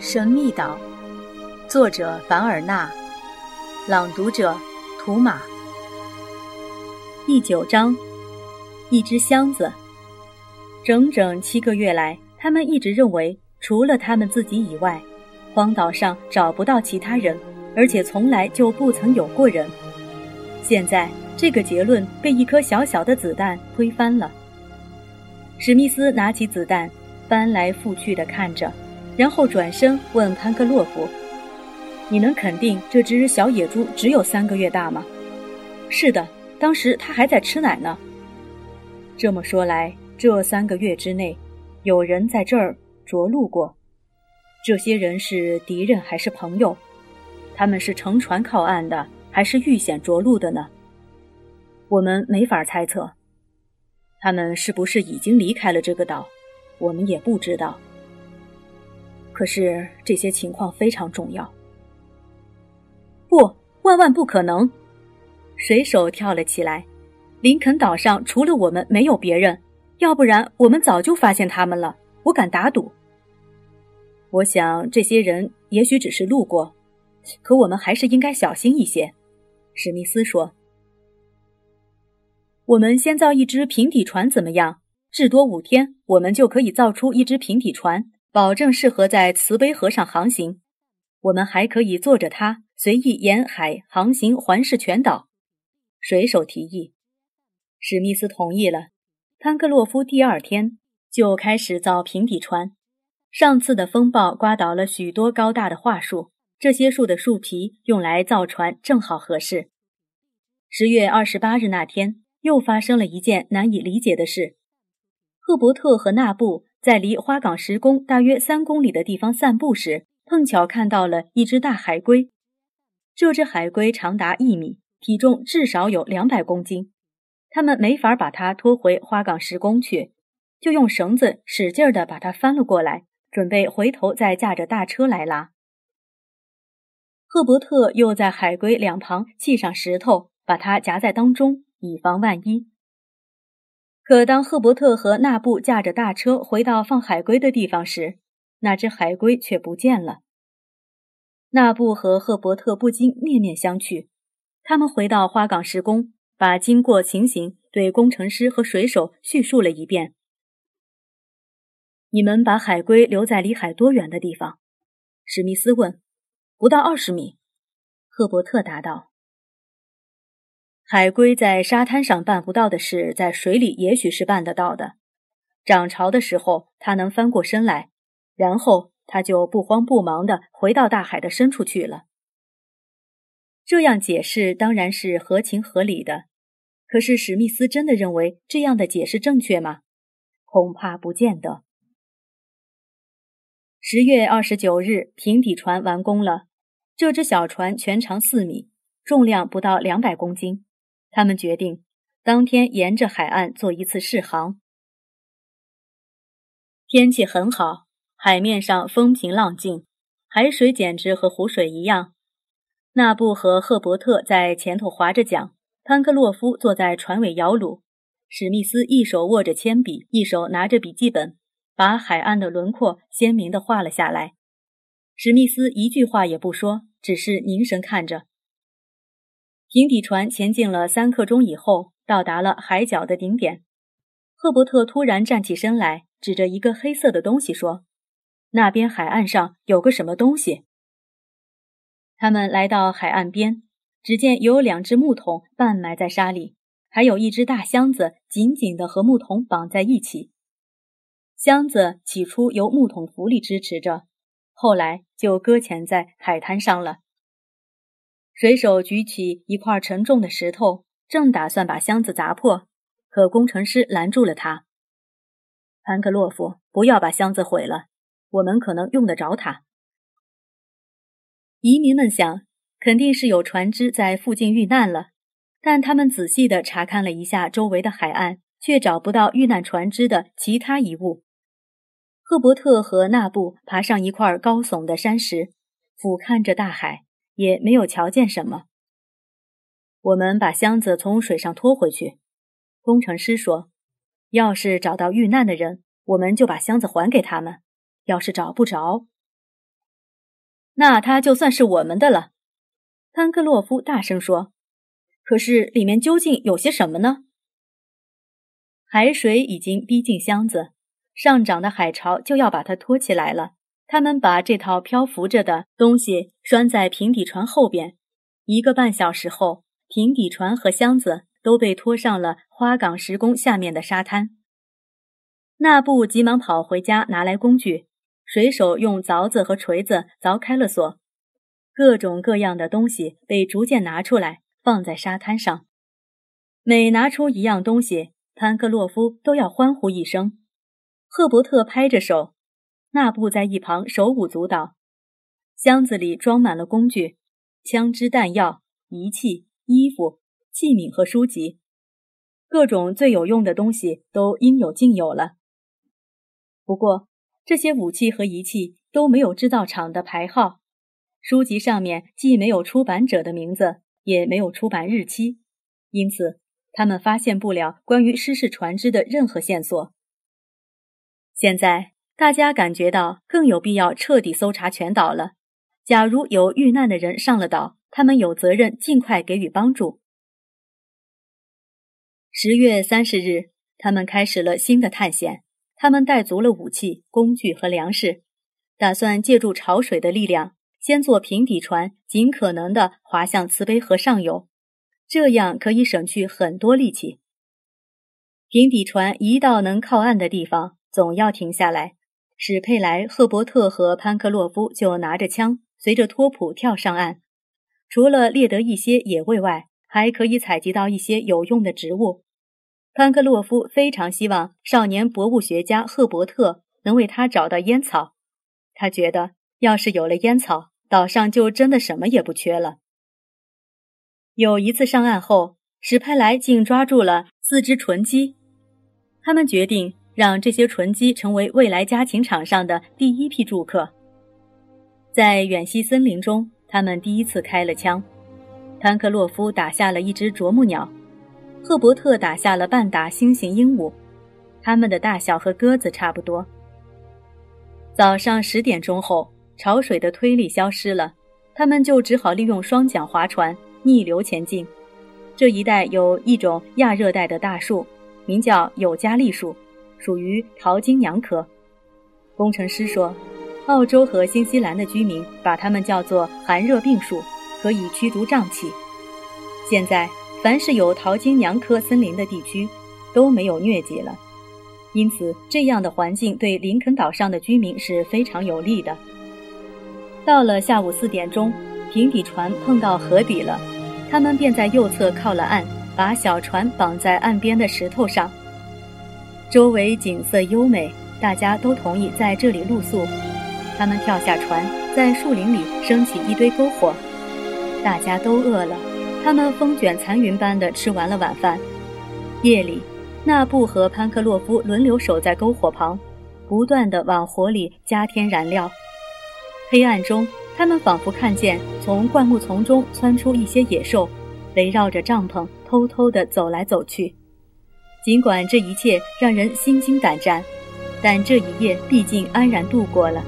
神秘岛，作者凡尔纳，朗读者图马。第九章，一只箱子。整整七个月来，他们一直认为，除了他们自己以外，荒岛上找不到其他人，而且从来就不曾有过人。现在，这个结论被一颗小小的子弹推翻了。史密斯拿起子弹，翻来覆去的看着。然后转身问潘克洛夫：“你能肯定这只小野猪只有三个月大吗？”“是的，当时它还在吃奶呢。”这么说来，这三个月之内，有人在这儿着陆过。这些人是敌人还是朋友？他们是乘船靠岸的，还是遇险着陆的呢？我们没法猜测。他们是不是已经离开了这个岛？我们也不知道。可是这些情况非常重要。不，万万不可能！水手跳了起来。林肯岛上除了我们没有别人，要不然我们早就发现他们了。我敢打赌。我想这些人也许只是路过，可我们还是应该小心一些。史密斯说：“我们先造一只平底船怎么样？至多五天，我们就可以造出一只平底船。”保证适合在慈悲河上航行。我们还可以坐着它随意沿海航行，环视全岛。水手提议，史密斯同意了。潘克洛夫第二天就开始造平底船。上次的风暴刮倒了许多高大的桦树，这些树的树皮用来造船正好合适。十月二十八日那天，又发生了一件难以理解的事：赫伯特和纳布。在离花岗石宫大约三公里的地方散步时，碰巧看到了一只大海龟。这只海龟长达一米，体重至少有两百公斤。他们没法把它拖回花岗石宫去，就用绳子使劲地把它翻了过来，准备回头再驾着大车来拉。赫伯特又在海龟两旁砌上石头，把它夹在当中，以防万一。可当赫伯特和纳布驾着大车回到放海龟的地方时，那只海龟却不见了。纳布和赫伯特不禁面面相觑。他们回到花岗石宫，把经过情形对工程师和水手叙述了一遍。你们把海龟留在离海多远的地方？史密斯问。不到二十米，赫伯特答道。海龟在沙滩上办不到的事，在水里也许是办得到的。涨潮的时候，它能翻过身来，然后它就不慌不忙地回到大海的深处去了。这样解释当然是合情合理的。可是史密斯真的认为这样的解释正确吗？恐怕不见得。十月二十九日，平底船完工了。这只小船全长四米，重量不到两百公斤。他们决定当天沿着海岸做一次试航。天气很好，海面上风平浪静，海水简直和湖水一样。纳布和赫伯特在前头划着桨，潘克洛夫坐在船尾摇橹，史密斯一手握着铅笔，一手拿着笔记本，把海岸的轮廓鲜明地画了下来。史密斯一句话也不说，只是凝神看着。平底船前进了三刻钟以后，到达了海角的顶点。赫伯特突然站起身来，指着一个黑色的东西说：“那边海岸上有个什么东西。”他们来到海岸边，只见有两只木桶半埋在沙里，还有一只大箱子紧紧地和木桶绑在一起。箱子起初由木桶浮力支持着，后来就搁浅在海滩上了。水手举起一块沉重的石头，正打算把箱子砸破，可工程师拦住了他。潘克洛夫，不要把箱子毁了，我们可能用得着它。移民们想，肯定是有船只在附近遇难了，但他们仔细地查看了一下周围的海岸，却找不到遇难船只的其他遗物。赫伯特和纳布爬上一块高耸的山石，俯瞰着大海。也没有瞧见什么。我们把箱子从水上拖回去。工程师说：“要是找到遇难的人，我们就把箱子还给他们；要是找不着……那它就算是我们的了。潘克洛夫大声说：“可是里面究竟有些什么呢？”海水已经逼近箱子，上涨的海潮就要把它拖起来了。他们把这套漂浮着的东西拴在平底船后边。一个半小时后，平底船和箱子都被拖上了花岗石宫下面的沙滩。纳布急忙跑回家拿来工具，水手用凿子和锤子凿开了锁。各种各样的东西被逐渐拿出来，放在沙滩上。每拿出一样东西，潘克洛夫都要欢呼一声。赫伯特拍着手，纳布在一旁手舞足蹈。箱子里装满了工具、枪支、弹药、仪器、衣服、器皿和书籍，各种最有用的东西都应有尽有了。不过，这些武器和仪器都没有制造厂的牌号，书籍上面既没有出版者的名字，也没有出版日期，因此他们发现不了关于失事船只的任何线索。现在大家感觉到更有必要彻底搜查全岛了。假如有遇难的人上了岛，他们有责任尽快给予帮助。十月三十日，他们开始了新的探险。他们带足了武器、工具和粮食，打算借助潮水的力量，先坐平底船，尽可能的划向慈悲河上游，这样可以省去很多力气。平底船一到能靠岸的地方，总要停下来。史佩莱、赫伯特和潘克洛夫就拿着枪，随着托普跳上岸。除了猎得一些野味外，还可以采集到一些有用的植物。潘克洛夫非常希望少年博物学家赫伯特能为他找到烟草。他觉得，要是有了烟草，岛上就真的什么也不缺了。有一次上岸后，史佩莱竟抓住了四只纯鸡。他们决定让这些纯鸡成为未来家禽场上的第一批住客。在远西森林中，他们第一次开了枪。潘克洛夫打下了一只啄木鸟。赫伯特打下了半打星形鹦鹉，它们的大小和鸽子差不多。早上十点钟后，潮水的推力消失了，他们就只好利用双桨划船逆流前进。这一带有一种亚热带的大树，名叫有加利树，属于桃金娘科。工程师说，澳洲和新西兰的居民把它们叫做寒热病树，可以驱逐瘴气。现在。凡是有桃金娘科森林的地区，都没有疟疾了，因此这样的环境对林肯岛上的居民是非常有利的。到了下午四点钟，平底船碰到河底了，他们便在右侧靠了岸，把小船绑在岸边的石头上。周围景色优美，大家都同意在这里露宿。他们跳下船，在树林里升起一堆篝火，大家都饿了。他们风卷残云般地吃完了晚饭。夜里，纳布和潘克洛夫轮流守在篝火旁，不断地往火里加添燃料。黑暗中，他们仿佛看见从灌木丛中窜出一些野兽，围绕着帐篷偷偷地走来走去。尽管这一切让人心惊胆战，但这一夜毕竟安然度过了。